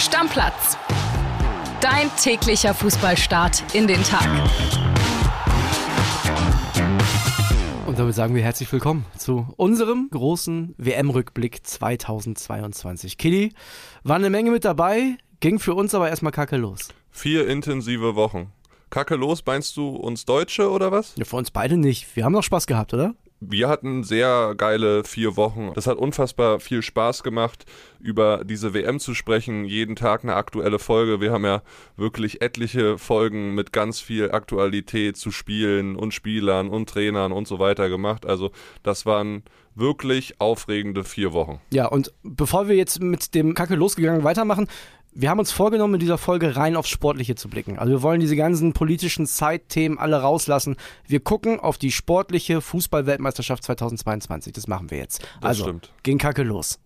Stammplatz. Dein täglicher Fußballstart in den Tag. Und damit sagen wir herzlich willkommen zu unserem großen WM-Rückblick 2022. Killy, war eine Menge mit dabei, ging für uns aber erstmal kacke los. Vier intensive Wochen. Kacke los, meinst du uns Deutsche oder was? Ja, für uns beide nicht. Wir haben noch Spaß gehabt, oder? Wir hatten sehr geile vier Wochen. Das hat unfassbar viel Spaß gemacht, über diese WM zu sprechen. Jeden Tag eine aktuelle Folge. Wir haben ja wirklich etliche Folgen mit ganz viel Aktualität zu Spielen und Spielern und Trainern und so weiter gemacht. Also das waren wirklich aufregende vier Wochen. Ja, und bevor wir jetzt mit dem Kacke losgegangen weitermachen, wir haben uns vorgenommen, in dieser Folge rein aufs Sportliche zu blicken. Also wir wollen diese ganzen politischen Zeitthemen alle rauslassen. Wir gucken auf die sportliche Fußball-Weltmeisterschaft 2022. Das machen wir jetzt. Das also, stimmt. gehen Kacke los.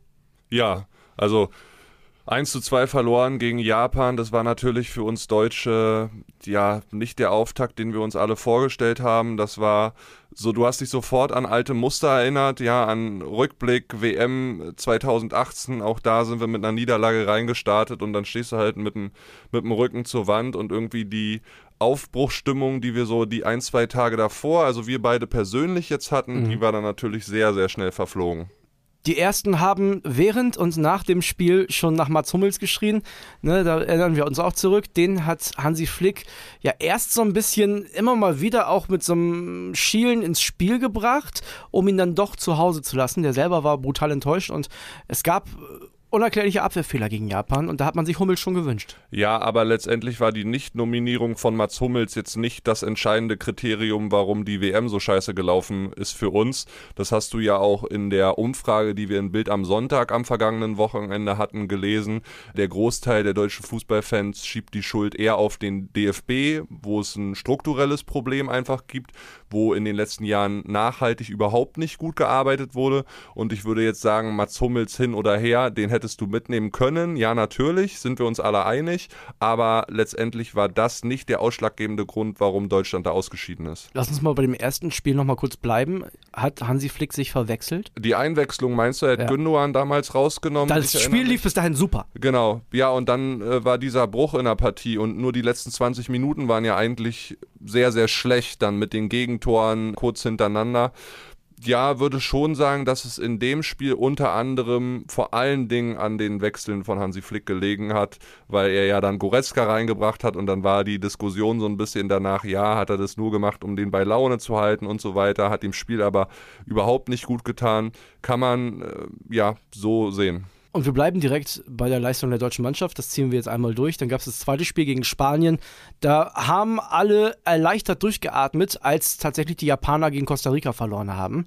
Ja, also 1 zu 2 verloren gegen Japan. Das war natürlich für uns Deutsche ja nicht der Auftakt, den wir uns alle vorgestellt haben. Das war so, du hast dich sofort an alte Muster erinnert, ja, an Rückblick WM 2018. Auch da sind wir mit einer Niederlage reingestartet und dann stehst du halt mit dem, mit dem Rücken zur Wand und irgendwie die Aufbruchstimmung, die wir so die ein, zwei Tage davor, also wir beide persönlich jetzt hatten, Mhm. die war dann natürlich sehr, sehr schnell verflogen. Die ersten haben während und nach dem Spiel schon nach Mats Hummels geschrien. Ne, da erinnern wir uns auch zurück. Den hat Hansi Flick ja erst so ein bisschen immer mal wieder auch mit so einem Schielen ins Spiel gebracht, um ihn dann doch zu Hause zu lassen. Der selber war brutal enttäuscht und es gab äh, unerklärliche Abwehrfehler gegen Japan und da hat man sich Hummels schon gewünscht. Ja, aber letztendlich war die Nicht-Nominierung von Mats Hummels jetzt nicht das entscheidende Kriterium, warum die WM so scheiße gelaufen ist für uns. Das hast du ja auch in der Umfrage, die wir in Bild am Sonntag am vergangenen Wochenende hatten, gelesen. Der Großteil der deutschen Fußballfans schiebt die Schuld eher auf den DFB, wo es ein strukturelles Problem einfach gibt, wo in den letzten Jahren nachhaltig überhaupt nicht gut gearbeitet wurde. Und ich würde jetzt sagen, Mats Hummels hin oder her, den hättest du mitnehmen können. Ja, natürlich, sind wir uns alle einig. Aber letztendlich war das nicht der ausschlaggebende Grund, warum Deutschland da ausgeschieden ist. Lass uns mal bei dem ersten Spiel nochmal kurz bleiben. Hat Hansi Flick sich verwechselt? Die Einwechslung, meinst du, er hat Ja. Gündogan damals rausgenommen? Das Spiel lief bis dahin super. Genau, ja, und dann äh, war dieser Bruch in der Partie und nur die letzten 20 Minuten waren ja eigentlich sehr, sehr schlecht, dann mit den Gegentoren kurz hintereinander. Ja, würde schon sagen, dass es in dem Spiel unter anderem vor allen Dingen an den Wechseln von Hansi Flick gelegen hat, weil er ja dann Goretzka reingebracht hat und dann war die Diskussion so ein bisschen danach, ja, hat er das nur gemacht, um den bei Laune zu halten und so weiter, hat dem Spiel aber überhaupt nicht gut getan. Kann man äh, ja so sehen. Und wir bleiben direkt bei der Leistung der deutschen Mannschaft. Das ziehen wir jetzt einmal durch. Dann gab es das zweite Spiel gegen Spanien. Da haben alle erleichtert durchgeatmet, als tatsächlich die Japaner gegen Costa Rica verloren haben.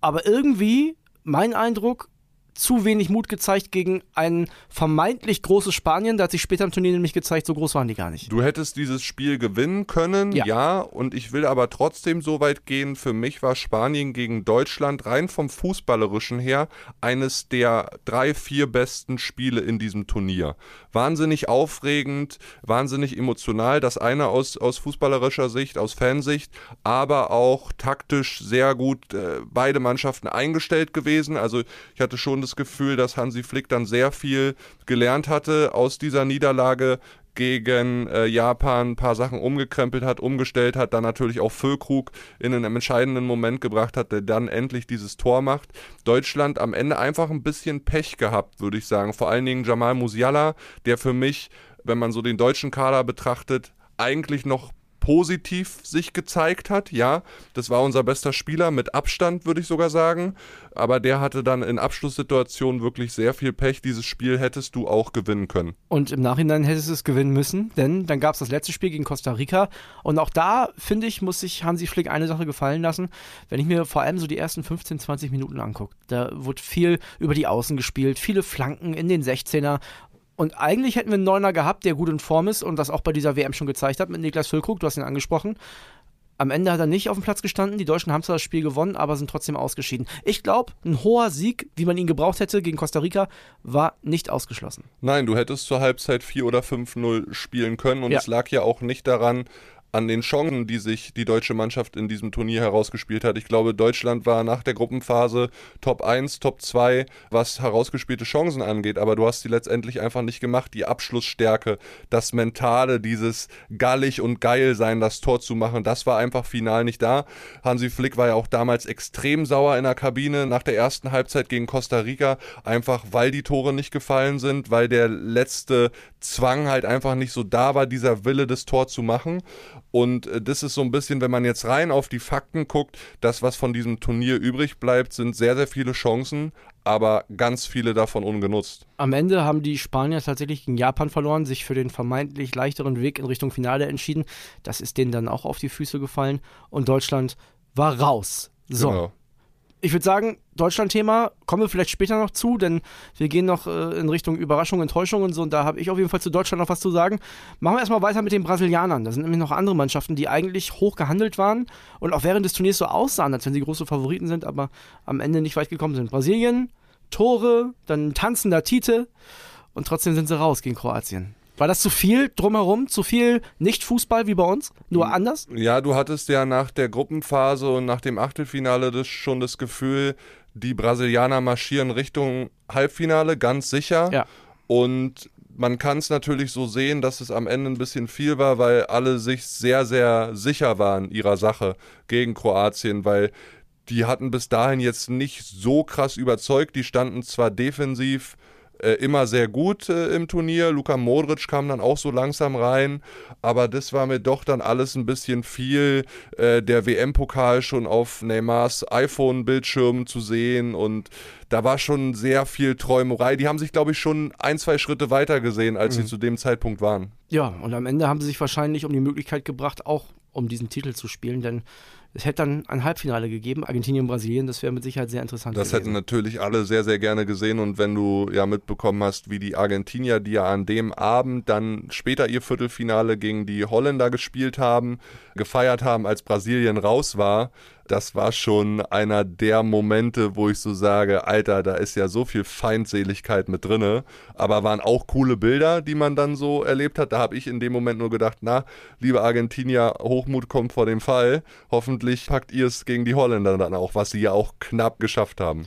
Aber irgendwie, mein Eindruck, zu wenig Mut gezeigt gegen ein vermeintlich großes Spanien. Da hat sich später im Turnier nämlich gezeigt, so groß waren die gar nicht. Du hättest dieses Spiel gewinnen können, Ja. ja. und ich will aber trotzdem so weit gehen. Für mich war Spanien gegen Deutschland rein vom Fußballerischen her eines der drei, vier besten Spiele in diesem Turnier. Wahnsinnig aufregend, wahnsinnig emotional, das eine aus, aus fußballerischer Sicht, aus Fansicht, aber auch taktisch sehr gut äh, beide Mannschaften eingestellt gewesen. Also ich hatte schon das Gefühl, dass Hansi Flick dann sehr viel gelernt hatte aus dieser Niederlage gegen äh, Japan ein paar Sachen umgekrempelt hat, umgestellt hat, dann natürlich auch Füllkrug in einen entscheidenden Moment gebracht hat, der dann endlich dieses Tor macht. Deutschland am Ende einfach ein bisschen Pech gehabt, würde ich sagen. Vor allen Dingen Jamal Musiala, der für mich, wenn man so den deutschen Kader betrachtet, eigentlich noch positiv sich gezeigt hat. Ja, das war unser bester Spieler mit Abstand, würde ich sogar sagen. Aber der hatte dann in Abschlusssituationen wirklich sehr viel Pech. Dieses Spiel hättest du auch gewinnen können. Und im Nachhinein hättest du es gewinnen müssen, denn dann gab es das letzte Spiel gegen Costa Rica. Und auch da, finde ich, muss sich Hansi Flick eine Sache gefallen lassen. Wenn ich mir vor allem so die ersten 15, 20 Minuten angucke, da wurde viel über die Außen gespielt, viele Flanken in den 16er. Und eigentlich hätten wir einen Neuner gehabt, der gut in Form ist und das auch bei dieser WM schon gezeigt hat mit Niklas Füllkrug, du hast ihn angesprochen. Am Ende hat er nicht auf dem Platz gestanden. Die Deutschen haben zwar das Spiel gewonnen, aber sind trotzdem ausgeschieden. Ich glaube, ein hoher Sieg, wie man ihn gebraucht hätte gegen Costa Rica, war nicht ausgeschlossen. Nein, du hättest zur Halbzeit 4 oder 5-0 spielen können und Ja. es lag ja auch nicht daran, an den Chancen, die sich die deutsche Mannschaft in diesem Turnier herausgespielt hat. Ich glaube, Deutschland war nach der Gruppenphase Top 1, Top 2, was herausgespielte Chancen angeht, aber du hast sie letztendlich einfach nicht gemacht. Die Abschlussstärke, das Mentale, dieses gallig und geil sein, das Tor zu machen, das war einfach final nicht da. Hansi Flick war ja auch damals extrem sauer in der Kabine nach der ersten Halbzeit gegen Costa Rica, einfach weil die Tore nicht gefallen sind, weil der letzte Zwang halt einfach nicht so da war, dieser Wille, das Tor zu machen. Und äh, das ist so ein bisschen, wenn man jetzt rein auf die Fakten guckt, das, was von diesem Turnier übrig bleibt, sind sehr, sehr viele Chancen, aber ganz viele davon ungenutzt. Am Ende haben die Spanier tatsächlich gegen Japan verloren, sich für den vermeintlich leichteren Weg in Richtung Finale entschieden. Das ist denen dann auch auf die Füße gefallen und Deutschland war raus. So. Genau ich würde sagen, Deutschland-Thema kommen wir vielleicht später noch zu, denn wir gehen noch äh, in Richtung Überraschung, Enttäuschung und so. Und da habe ich auf jeden Fall zu Deutschland noch was zu sagen. Machen wir erstmal weiter mit den Brasilianern. Da sind nämlich noch andere Mannschaften, die eigentlich hoch gehandelt waren und auch während des Turniers so aussahen, als wenn sie große Favoriten sind, aber am Ende nicht weit gekommen sind. Brasilien, Tore, dann tanzender Tite und trotzdem sind sie raus gegen Kroatien. War das zu viel drumherum? Zu viel Nicht-Fußball wie bei uns? Nur hm. anders? Ja, du hattest ja nach der Gruppenphase und nach dem Achtelfinale das schon das Gefühl, die Brasilianer marschieren Richtung Halbfinale, ganz sicher. Ja. Und man kann es natürlich so sehen, dass es am Ende ein bisschen viel war, weil alle sich sehr, sehr sicher waren ihrer Sache gegen Kroatien, weil die hatten bis dahin jetzt nicht so krass überzeugt. Die standen zwar defensiv äh, immer sehr gut äh, im Turnier. Luka Modric kam dann auch so langsam rein, aber das war mir doch dann alles ein bisschen viel. Äh, der WM-Pokal schon auf Neymars iPhone-Bildschirm zu sehen und da war schon sehr viel Träumerei. Die haben sich, glaube ich, schon ein, zwei Schritte weiter gesehen, als mhm. sie zu dem Zeitpunkt waren. Ja, und am Ende haben sie sich wahrscheinlich um die Möglichkeit gebracht, auch um diesen Titel zu spielen, denn es hätte dann ein Halbfinale gegeben, Argentinien, Brasilien, das wäre mit Sicherheit sehr interessant das gewesen. hätten natürlich alle sehr, sehr gerne gesehen und wenn du ja mitbekommen hast, wie die Argentinier, die ja an dem Abend dann später ihr Viertelfinale gegen die Holländer gespielt haben, gefeiert haben, als Brasilien raus war, das war schon einer der Momente, wo ich so sage, Alter, da ist ja so viel Feindseligkeit mit drinne, aber waren auch coole Bilder, die man dann so erlebt hat. Da habe ich in dem Moment nur gedacht, na, liebe Argentinier, Hochmut kommt vor dem Fall. Hoffentlich packt ihr es gegen die Holländer dann auch, was sie ja auch knapp geschafft haben.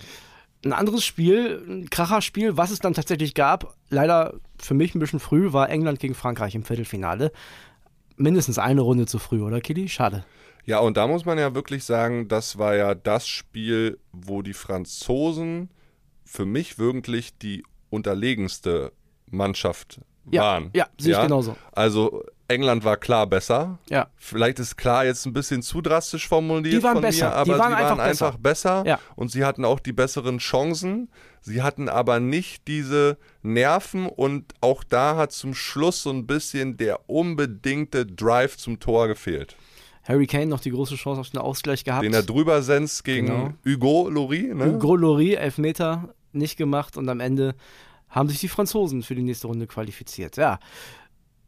Ein anderes Spiel, ein Kracherspiel, was es dann tatsächlich gab, leider für mich ein bisschen früh, war England gegen Frankreich im Viertelfinale. Mindestens eine Runde zu früh, oder Kili? Schade. Ja, und da muss man ja wirklich sagen, das war ja das Spiel, wo die Franzosen für mich wirklich die unterlegenste Mannschaft waren. Ja, sehe ich genauso. Also England war klar besser. Ja. Vielleicht ist klar jetzt ein bisschen zu drastisch formuliert die waren von besser. mir, aber die waren sie waren einfach, einfach besser, besser. Ja. und sie hatten auch die besseren Chancen. Sie hatten aber nicht diese Nerven und auch da hat zum Schluss so ein bisschen der unbedingte Drive zum Tor gefehlt. Harry Kane noch die große Chance auf den Ausgleich gehabt. Den er drüber senzt gegen genau. Hugo Loris. Ne? Hugo Loris, Elfmeter nicht gemacht und am Ende haben sich die Franzosen für die nächste Runde qualifiziert. Ja.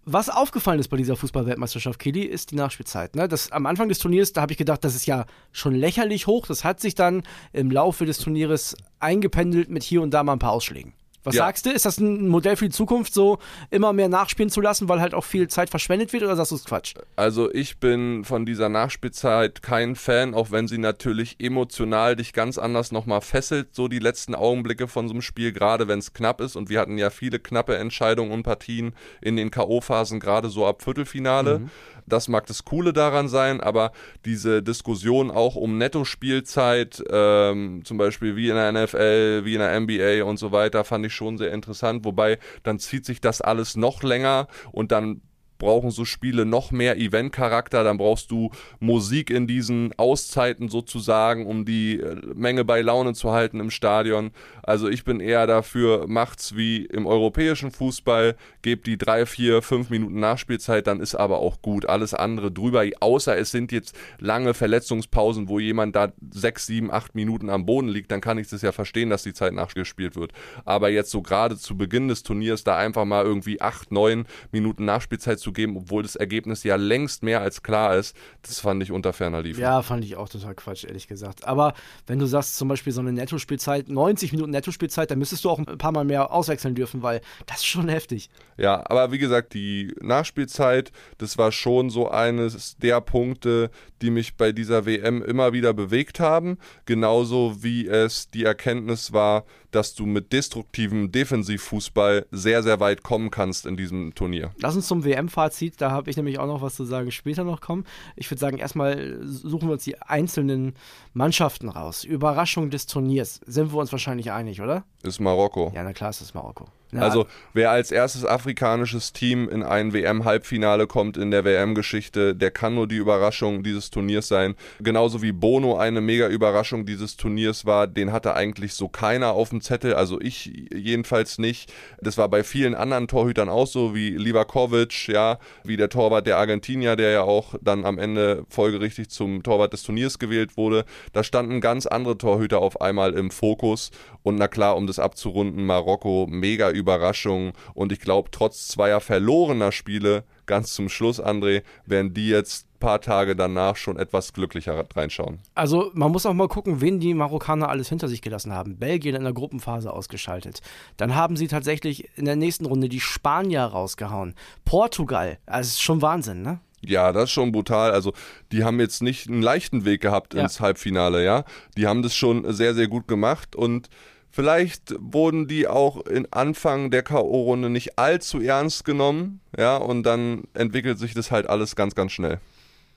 Was aufgefallen ist bei dieser Fußballweltmeisterschaft, Kili, ist die Nachspielzeit. Ne? Das, am Anfang des Turniers, da habe ich gedacht, das ist ja schon lächerlich hoch. Das hat sich dann im Laufe des Turnieres eingependelt mit hier und da mal ein paar Ausschlägen. Was ja. sagst du? Ist das ein Modell für die Zukunft, so immer mehr nachspielen zu lassen, weil halt auch viel Zeit verschwendet wird, oder sagst du es Quatsch? Also ich bin von dieser Nachspielzeit kein Fan, auch wenn sie natürlich emotional dich ganz anders nochmal fesselt, so die letzten Augenblicke von so einem Spiel, gerade wenn es knapp ist. Und wir hatten ja viele knappe Entscheidungen und Partien in den K.O.-Phasen, gerade so ab Viertelfinale. Mhm. Das mag das Coole daran sein, aber diese Diskussion auch um Netto-Spielzeit, ähm, zum Beispiel wie in der NFL, wie in der NBA und so weiter, fand ich schon sehr interessant. Wobei dann zieht sich das alles noch länger und dann brauchen so Spiele noch mehr Event-Charakter, dann brauchst du Musik in diesen Auszeiten sozusagen, um die äh, Menge bei Laune zu halten im Stadion. Also ich bin eher dafür, macht's wie im europäischen Fußball, gebt die drei, vier, fünf Minuten Nachspielzeit, dann ist aber auch gut. Alles andere drüber, außer es sind jetzt lange Verletzungspausen, wo jemand da sechs, sieben, acht Minuten am Boden liegt, dann kann ich das ja verstehen, dass die Zeit nachgespielt wird. Aber jetzt so gerade zu Beginn des Turniers da einfach mal irgendwie acht, neun Minuten Nachspielzeit zu zu geben, obwohl das Ergebnis ja längst mehr als klar ist, das fand ich unter ferner Liefen. Ja, fand ich auch total Quatsch, ehrlich gesagt. Aber wenn du sagst, zum Beispiel so eine Nettospielzeit, 90 Minuten Nettospielzeit, dann müsstest du auch ein paar Mal mehr auswechseln dürfen, weil das ist schon heftig. Ja, aber wie gesagt, die Nachspielzeit, das war schon so eines der Punkte, die mich bei dieser WM immer wieder bewegt haben. Genauso wie es die Erkenntnis war, dass du mit destruktivem Defensivfußball sehr, sehr weit kommen kannst in diesem Turnier. Lass uns zum WM-Fazit, da habe ich nämlich auch noch was zu sagen, später noch kommen. Ich würde sagen, erstmal suchen wir uns die einzelnen Mannschaften raus. Überraschung des Turniers, sind wir uns wahrscheinlich einig, oder? Ist Marokko. Ja, na klar, ist es Marokko. Ja. Also wer als erstes afrikanisches Team in ein WM-Halbfinale kommt in der WM-Geschichte, der kann nur die Überraschung dieses Turniers sein. Genauso wie Bono eine mega Überraschung dieses Turniers war, den hatte eigentlich so keiner auf dem Zettel, also ich jedenfalls nicht. Das war bei vielen anderen Torhütern auch so, wie Livakovic, ja, wie der Torwart der Argentinier, der ja auch dann am Ende folgerichtig zum Torwart des Turniers gewählt wurde. Da standen ganz andere Torhüter auf einmal im Fokus und na klar, um das abzurunden, Marokko mega Überraschung. Und ich glaube, trotz zweier verlorener Spiele, ganz zum Schluss, André, werden die jetzt ein paar Tage danach schon etwas glücklicher reinschauen. Also man muss auch mal gucken, wen die Marokkaner alles hinter sich gelassen haben. Belgien in der Gruppenphase ausgeschaltet. Dann haben sie tatsächlich in der nächsten Runde die Spanier rausgehauen. Portugal, also das ist schon Wahnsinn, ne? Ja, das ist schon brutal. Also, die haben jetzt nicht einen leichten Weg gehabt ja. ins Halbfinale, ja. Die haben das schon sehr, sehr gut gemacht und Vielleicht wurden die auch in Anfang der K.O.-Runde nicht allzu ernst genommen, ja, und dann entwickelt sich das halt alles ganz, ganz schnell.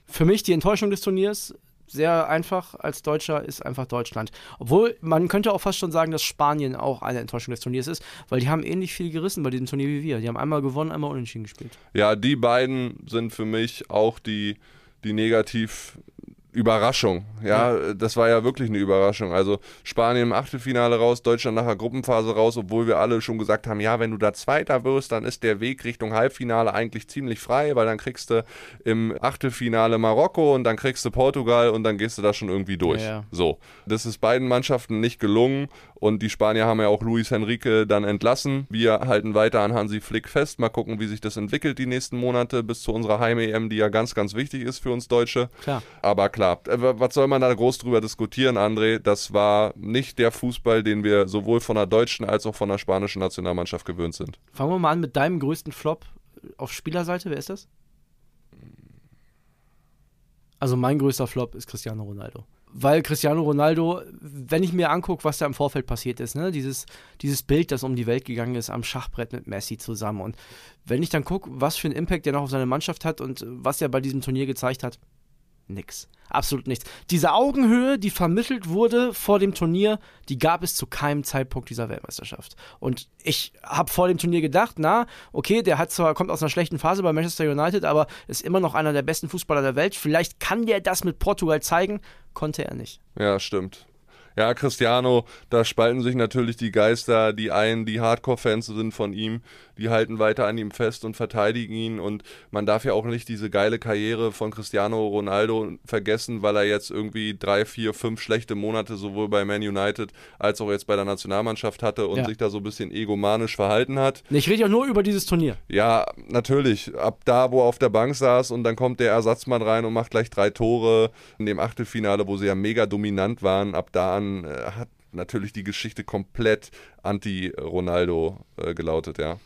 Für mich die Enttäuschung des Turniers, sehr einfach als Deutscher, ist einfach Deutschland. Obwohl, man könnte auch fast schon sagen, dass Spanien auch eine Enttäuschung des Turniers ist, weil die haben ähnlich viel gerissen bei diesem Turnier wie wir. Die haben einmal gewonnen, einmal unentschieden gespielt. Ja, die beiden sind für mich auch die, die negativ Überraschung. Ja, ja, das war ja wirklich eine Überraschung. Also Spanien im Achtelfinale raus, Deutschland nachher Gruppenphase raus, obwohl wir alle schon gesagt haben, ja, wenn du da Zweiter wirst, dann ist der Weg Richtung Halbfinale eigentlich ziemlich frei, weil dann kriegst du im Achtelfinale Marokko und dann kriegst du Portugal und dann gehst du da schon irgendwie durch. Ja. So, das ist beiden Mannschaften nicht gelungen und die Spanier haben ja auch Luis Henrique dann entlassen. Wir halten weiter an Hansi Flick fest. Mal gucken, wie sich das entwickelt die nächsten Monate bis zu unserer Heim-EM, die ja ganz, ganz wichtig ist für uns Deutsche. Klar. Aber klar, äh, was soll man da groß drüber diskutieren, André? Das war nicht der Fußball, den wir sowohl von der deutschen als auch von der spanischen Nationalmannschaft gewöhnt sind. Fangen wir mal an mit deinem größten Flop auf Spielerseite. Wer ist das? Also mein größter Flop ist Cristiano Ronaldo weil Cristiano Ronaldo, wenn ich mir angucke, was da im Vorfeld passiert ist, ne, dieses, dieses Bild, das um die Welt gegangen ist, am Schachbrett mit Messi zusammen. Und wenn ich dann gucke, was für einen Impact der noch auf seine Mannschaft hat und was er bei diesem Turnier gezeigt hat, nix. Absolut nichts. Diese Augenhöhe, die vermittelt wurde vor dem Turnier, die gab es zu keinem Zeitpunkt dieser Weltmeisterschaft. Und ich habe vor dem Turnier gedacht, na, okay, der hat zwar, kommt aus einer schlechten Phase bei Manchester United, aber ist immer noch einer der besten Fußballer der Welt. Vielleicht kann der das mit Portugal zeigen. Konnte er nicht. Ja, stimmt. Ja, Cristiano, da spalten sich natürlich die Geister. Die einen, die Hardcore-Fans sind von ihm, die halten weiter an ihm fest und verteidigen ihn. Und man darf ja auch nicht diese geile Karriere von Cristiano Ronaldo vergessen, weil er jetzt irgendwie drei, vier, fünf schlechte Monate sowohl bei Man United als auch jetzt bei der Nationalmannschaft hatte und ja. sich da so ein bisschen egomanisch verhalten hat. Ich rede ja nur über dieses Turnier. Ja, natürlich. Ab da, wo er auf der Bank saß und dann kommt der Ersatzmann rein und macht gleich drei Tore in dem Achtelfinale, wo sie ja mega dominant waren. Ab da an äh, hat natürlich die Geschichte komplett anti-Ronaldo äh, gelautet, ja.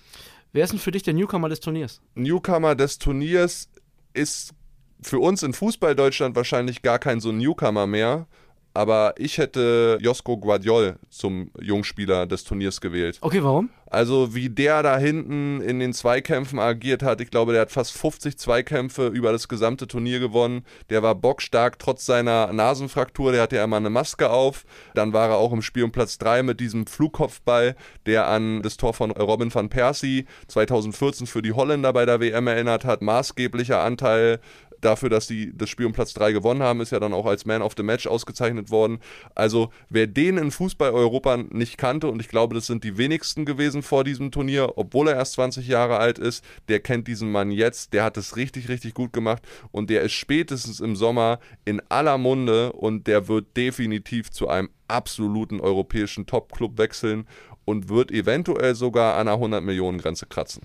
Wer ist denn für dich der Newcomer des Turniers? Newcomer des Turniers ist für uns in Fußball Deutschland wahrscheinlich gar kein so Newcomer mehr, aber ich hätte Josko Guardiol zum Jungspieler des Turniers gewählt. Okay, warum? Also wie der da hinten in den Zweikämpfen agiert hat, ich glaube, der hat fast 50 Zweikämpfe über das gesamte Turnier gewonnen. Der war bockstark trotz seiner Nasenfraktur, der hatte ja immer eine Maske auf. Dann war er auch im Spiel um Platz 3 mit diesem Flugkopfball, der an das Tor von Robin van Persie 2014 für die Holländer bei der WM erinnert hat. Maßgeblicher Anteil dafür, dass sie das Spiel um Platz 3 gewonnen haben, ist ja dann auch als Man of the Match ausgezeichnet worden. Also wer den in Fußball Europa nicht kannte, und ich glaube, das sind die wenigsten gewesen vor diesem Turnier, obwohl er erst 20 Jahre alt ist, der kennt diesen Mann jetzt, der hat es richtig, richtig gut gemacht und der ist spätestens im Sommer in aller Munde und der wird definitiv zu einem absoluten europäischen Top-Club wechseln und wird eventuell sogar an einer 100 Millionen Grenze kratzen.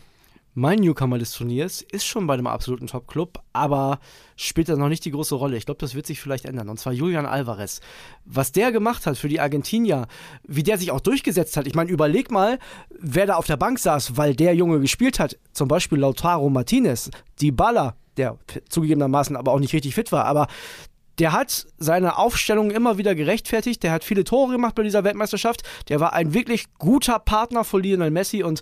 Mein Newcomer des Turniers ist schon bei einem absoluten Top-Club, aber spielt da noch nicht die große Rolle. Ich glaube, das wird sich vielleicht ändern. Und zwar Julian Alvarez. Was der gemacht hat für die Argentinier, wie der sich auch durchgesetzt hat. Ich meine, überleg mal, wer da auf der Bank saß, weil der Junge gespielt hat. Zum Beispiel Lautaro Martinez, die Baller, der zugegebenermaßen aber auch nicht richtig fit war. Aber der hat seine Aufstellung immer wieder gerechtfertigt. Der hat viele Tore gemacht bei dieser Weltmeisterschaft. Der war ein wirklich guter Partner von Lionel Messi. Und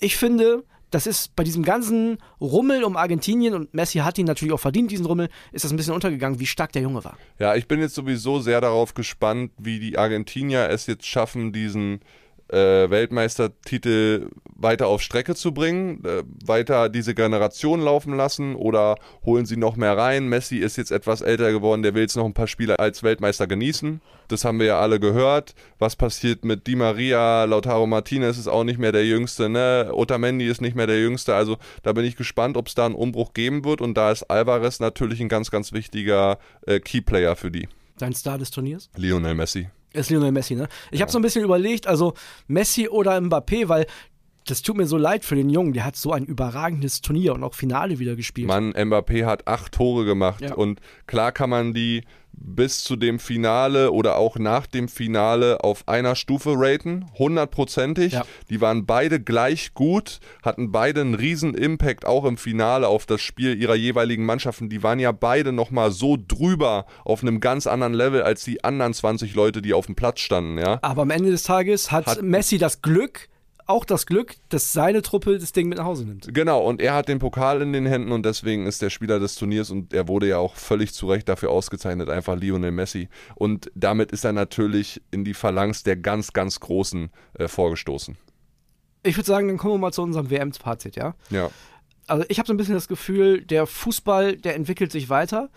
ich finde, das ist bei diesem ganzen Rummel um Argentinien und Messi hat ihn natürlich auch verdient, diesen Rummel, ist das ein bisschen untergegangen, wie stark der Junge war. Ja, ich bin jetzt sowieso sehr darauf gespannt, wie die Argentinier es jetzt schaffen, diesen äh, Weltmeistertitel weiter auf Strecke zu bringen, äh, weiter diese Generation laufen lassen oder holen sie noch mehr rein? Messi ist jetzt etwas älter geworden, der will jetzt noch ein paar Spiele als Weltmeister genießen. Das haben wir ja alle gehört. Was passiert mit Di Maria, Lautaro Martinez ist auch nicht mehr der Jüngste, ne? Otamendi ist nicht mehr der Jüngste. Also da bin ich gespannt, ob es da einen Umbruch geben wird. Und da ist Alvarez natürlich ein ganz, ganz wichtiger äh, Keyplayer für die. Dein Star des Turniers? Lionel Messi. Ist Lionel Messi, ne? Ich ja. habe so ein bisschen überlegt, also Messi oder Mbappé, weil das tut mir so leid für den Jungen. Der hat so ein überragendes Turnier und auch Finale wieder gespielt. Mann, Mbappé hat acht Tore gemacht ja. und klar kann man die bis zu dem Finale oder auch nach dem Finale auf einer Stufe raten, hundertprozentig. Ja. Die waren beide gleich gut, hatten beide einen riesen Impact auch im Finale auf das Spiel ihrer jeweiligen Mannschaften. Die waren ja beide nochmal so drüber auf einem ganz anderen Level als die anderen 20 Leute, die auf dem Platz standen. Ja? Aber am Ende des Tages hat, hat Messi das Glück, auch das Glück, dass seine Truppe das Ding mit nach Hause nimmt. Genau, und er hat den Pokal in den Händen und deswegen ist der Spieler des Turniers und er wurde ja auch völlig zu Recht dafür ausgezeichnet, einfach Lionel Messi. Und damit ist er natürlich in die Phalanx der ganz, ganz Großen äh, vorgestoßen. Ich würde sagen, dann kommen wir mal zu unserem WM-Fazit, ja? Ja. Also ich habe so ein bisschen das Gefühl, der Fußball, der entwickelt sich weiter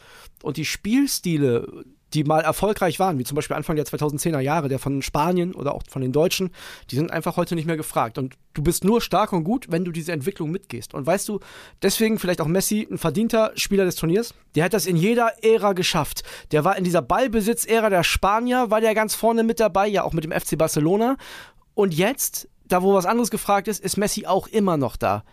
und die Spielstile, die mal erfolgreich waren, wie zum Beispiel Anfang der 2010er Jahre, der von Spanien oder auch von den Deutschen, die sind einfach heute nicht mehr gefragt. Und du bist nur stark und gut, wenn du diese Entwicklung mitgehst. Und weißt du, deswegen vielleicht auch Messi ein verdienter Spieler des Turniers. Der hat das in jeder Ära geschafft. Der war in dieser Ballbesitz-Ära der Spanier, war der ganz vorne mit dabei, ja auch mit dem FC Barcelona. Und jetzt, da wo was anderes gefragt ist, ist Messi auch immer noch da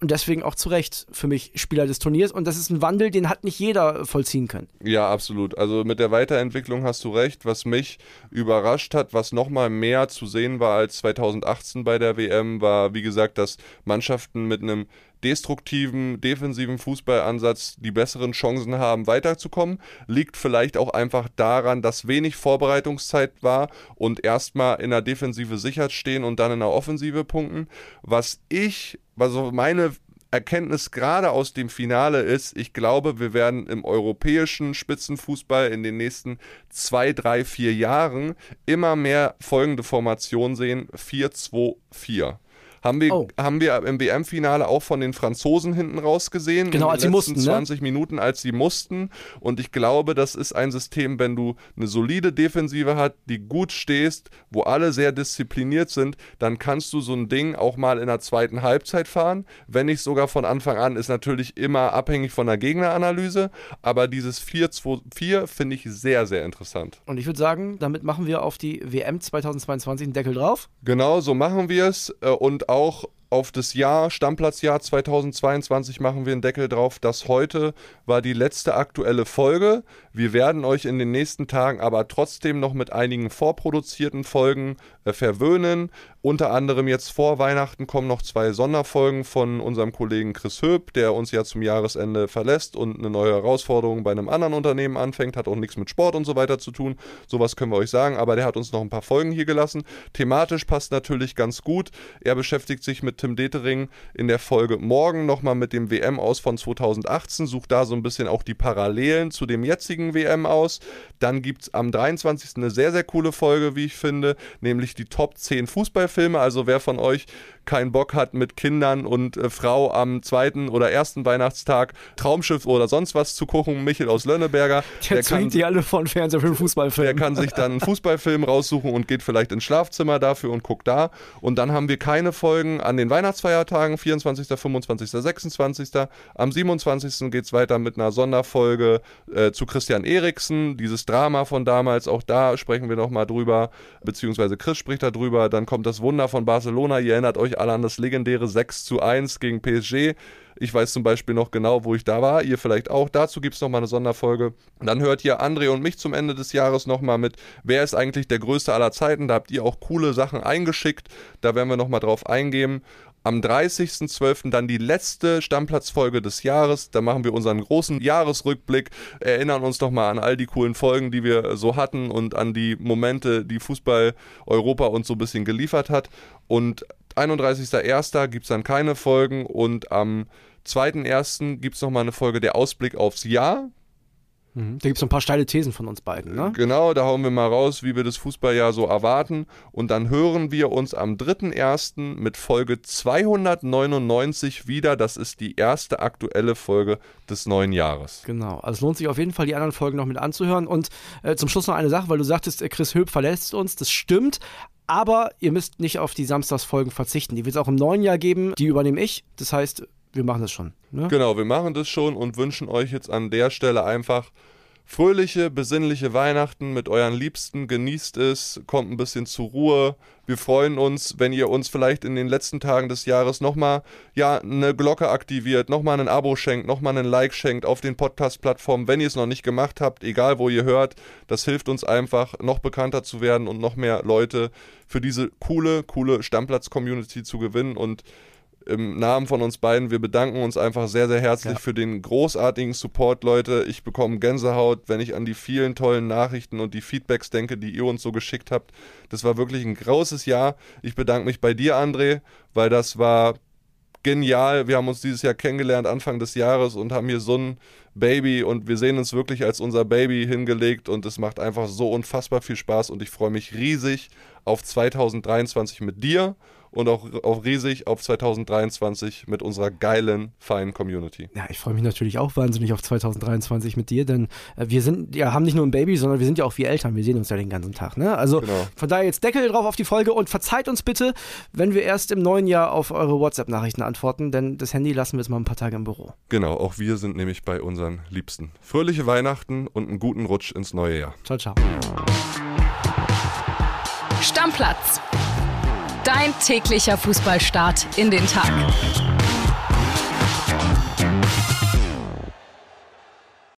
und deswegen auch zu Recht für mich Spieler des Turniers. Und das ist ein Wandel, den hat nicht jeder vollziehen können. Ja, absolut. Also mit der Weiterentwicklung hast du recht. Was mich überrascht hat, was nochmal mehr zu sehen war als 2018 bei der WM, war, wie gesagt, dass Mannschaften mit einem destruktiven, defensiven Fußballansatz die besseren Chancen haben, weiterzukommen. Liegt vielleicht auch einfach daran, dass wenig Vorbereitungszeit war und erstmal in der Defensive sicher stehen und dann in der Offensive punkten. Was ich also meine Erkenntnis gerade aus dem Finale ist, ich glaube, wir werden im europäischen Spitzenfußball in den nächsten zwei, drei, vier Jahren immer mehr folgende Formation sehen: 4-2-4. Haben wir, oh. haben wir im WM-Finale auch von den Franzosen hinten raus gesehen. Genau, als sie mussten. 20 ne? Minuten, als sie mussten. Und ich glaube, das ist ein System, wenn du eine solide Defensive hast, die gut stehst, wo alle sehr diszipliniert sind, dann kannst du so ein Ding auch mal in der zweiten Halbzeit fahren. Wenn nicht sogar von Anfang an, ist natürlich immer abhängig von der Gegneranalyse. Aber dieses 4-2-4 finde ich sehr, sehr interessant. Und ich würde sagen, damit machen wir auf die WM 2022 einen Deckel drauf. Genau, so machen wir es. Äh, und auch auch auf das Jahr, Stammplatzjahr 2022 machen wir einen Deckel drauf. Das heute war die letzte aktuelle Folge. Wir werden euch in den nächsten Tagen aber trotzdem noch mit einigen vorproduzierten Folgen äh, verwöhnen. Unter anderem jetzt vor Weihnachten kommen noch zwei Sonderfolgen von unserem Kollegen Chris Höp, der uns ja zum Jahresende verlässt und eine neue Herausforderung bei einem anderen Unternehmen anfängt. Hat auch nichts mit Sport und so weiter zu tun. Sowas können wir euch sagen. Aber der hat uns noch ein paar Folgen hier gelassen. Thematisch passt natürlich ganz gut. Er beschäftigt sich mit Tim Detering in der Folge morgen nochmal mit dem WM aus von 2018, sucht da so ein bisschen auch die Parallelen zu dem jetzigen WM aus. Dann gibt es am 23. eine sehr, sehr coole Folge, wie ich finde, nämlich die Top 10 Fußballfilme. Also wer von euch keinen Bock hat, mit Kindern und äh, Frau am zweiten oder ersten Weihnachtstag Traumschiff oder sonst was zu kochen, Michel aus Lönneberger. Der, der kann, die alle von Fernsehfilm, Fußballfilm. Der kann sich dann einen Fußballfilm raussuchen und geht vielleicht ins Schlafzimmer dafür und guckt da. Und dann haben wir keine Folgen an den Weihnachtsfeiertagen, 24., 25., 26. Am 27. geht es weiter mit einer Sonderfolge äh, zu Christian Eriksen, dieses Drama von damals, auch da sprechen wir nochmal drüber, beziehungsweise Chris spricht darüber. Dann kommt das Wunder von Barcelona, ihr erinnert euch alle an das legendäre 6 zu 1 gegen PSG. Ich weiß zum Beispiel noch genau, wo ich da war. Ihr vielleicht auch. Dazu gibt es nochmal eine Sonderfolge. dann hört ihr André und mich zum Ende des Jahres nochmal mit, wer ist eigentlich der größte aller Zeiten. Da habt ihr auch coole Sachen eingeschickt. Da werden wir nochmal drauf eingehen. Am 30.12. dann die letzte Stammplatzfolge des Jahres. Da machen wir unseren großen Jahresrückblick, erinnern uns nochmal an all die coolen Folgen, die wir so hatten und an die Momente, die Fußball Europa uns so ein bisschen geliefert hat. Und 31.01. gibt es dann keine Folgen und am 2.01. gibt es nochmal eine Folge der Ausblick aufs Jahr. Mhm. Da gibt es ein paar steile Thesen von uns beiden, ne? Genau, da hauen wir mal raus, wie wir das Fußballjahr so erwarten. Und dann hören wir uns am 3.1. mit Folge 299 wieder. Das ist die erste aktuelle Folge des neuen Jahres. Genau, also es lohnt sich auf jeden Fall, die anderen Folgen noch mit anzuhören. Und äh, zum Schluss noch eine Sache, weil du sagtest, äh, Chris Höp verlässt uns. Das stimmt, aber ihr müsst nicht auf die Samstagsfolgen verzichten. Die wird es auch im neuen Jahr geben. Die übernehme ich. Das heißt, wir machen das schon. Ne? Genau, wir machen das schon und wünschen euch jetzt an der Stelle einfach fröhliche, besinnliche Weihnachten mit euren Liebsten. Genießt es, kommt ein bisschen zur Ruhe. Wir freuen uns, wenn ihr uns vielleicht in den letzten Tagen des Jahres nochmal ja, eine Glocke aktiviert, nochmal ein Abo schenkt, nochmal einen Like schenkt auf den Podcast-Plattformen, wenn ihr es noch nicht gemacht habt, egal wo ihr hört. Das hilft uns einfach, noch bekannter zu werden und noch mehr Leute für diese coole, coole Stammplatz-Community zu gewinnen. Und im Namen von uns beiden, wir bedanken uns einfach sehr, sehr herzlich ja. für den großartigen Support, Leute. Ich bekomme Gänsehaut, wenn ich an die vielen tollen Nachrichten und die Feedbacks denke, die ihr uns so geschickt habt. Das war wirklich ein großes Jahr. Ich bedanke mich bei dir, André, weil das war genial. Wir haben uns dieses Jahr kennengelernt, Anfang des Jahres, und haben hier so ein Baby und wir sehen uns wirklich als unser Baby hingelegt und es macht einfach so unfassbar viel Spaß und ich freue mich riesig auf 2023 mit dir und auch, auch riesig auf 2023 mit unserer geilen, feinen Community. Ja, ich freue mich natürlich auch wahnsinnig auf 2023 mit dir, denn äh, wir sind, ja, haben nicht nur ein Baby, sondern wir sind ja auch wie Eltern. Wir sehen uns ja den ganzen Tag. Ne? Also genau. von daher jetzt Deckel drauf auf die Folge und verzeiht uns bitte, wenn wir erst im neuen Jahr auf eure WhatsApp-Nachrichten antworten, denn das Handy lassen wir jetzt mal ein paar Tage im Büro. Genau, auch wir sind nämlich bei unseren Liebsten. Fröhliche Weihnachten und einen guten Rutsch ins neue Jahr. Ciao, ciao. Stammplatz Dein täglicher Fußballstart in den Tag.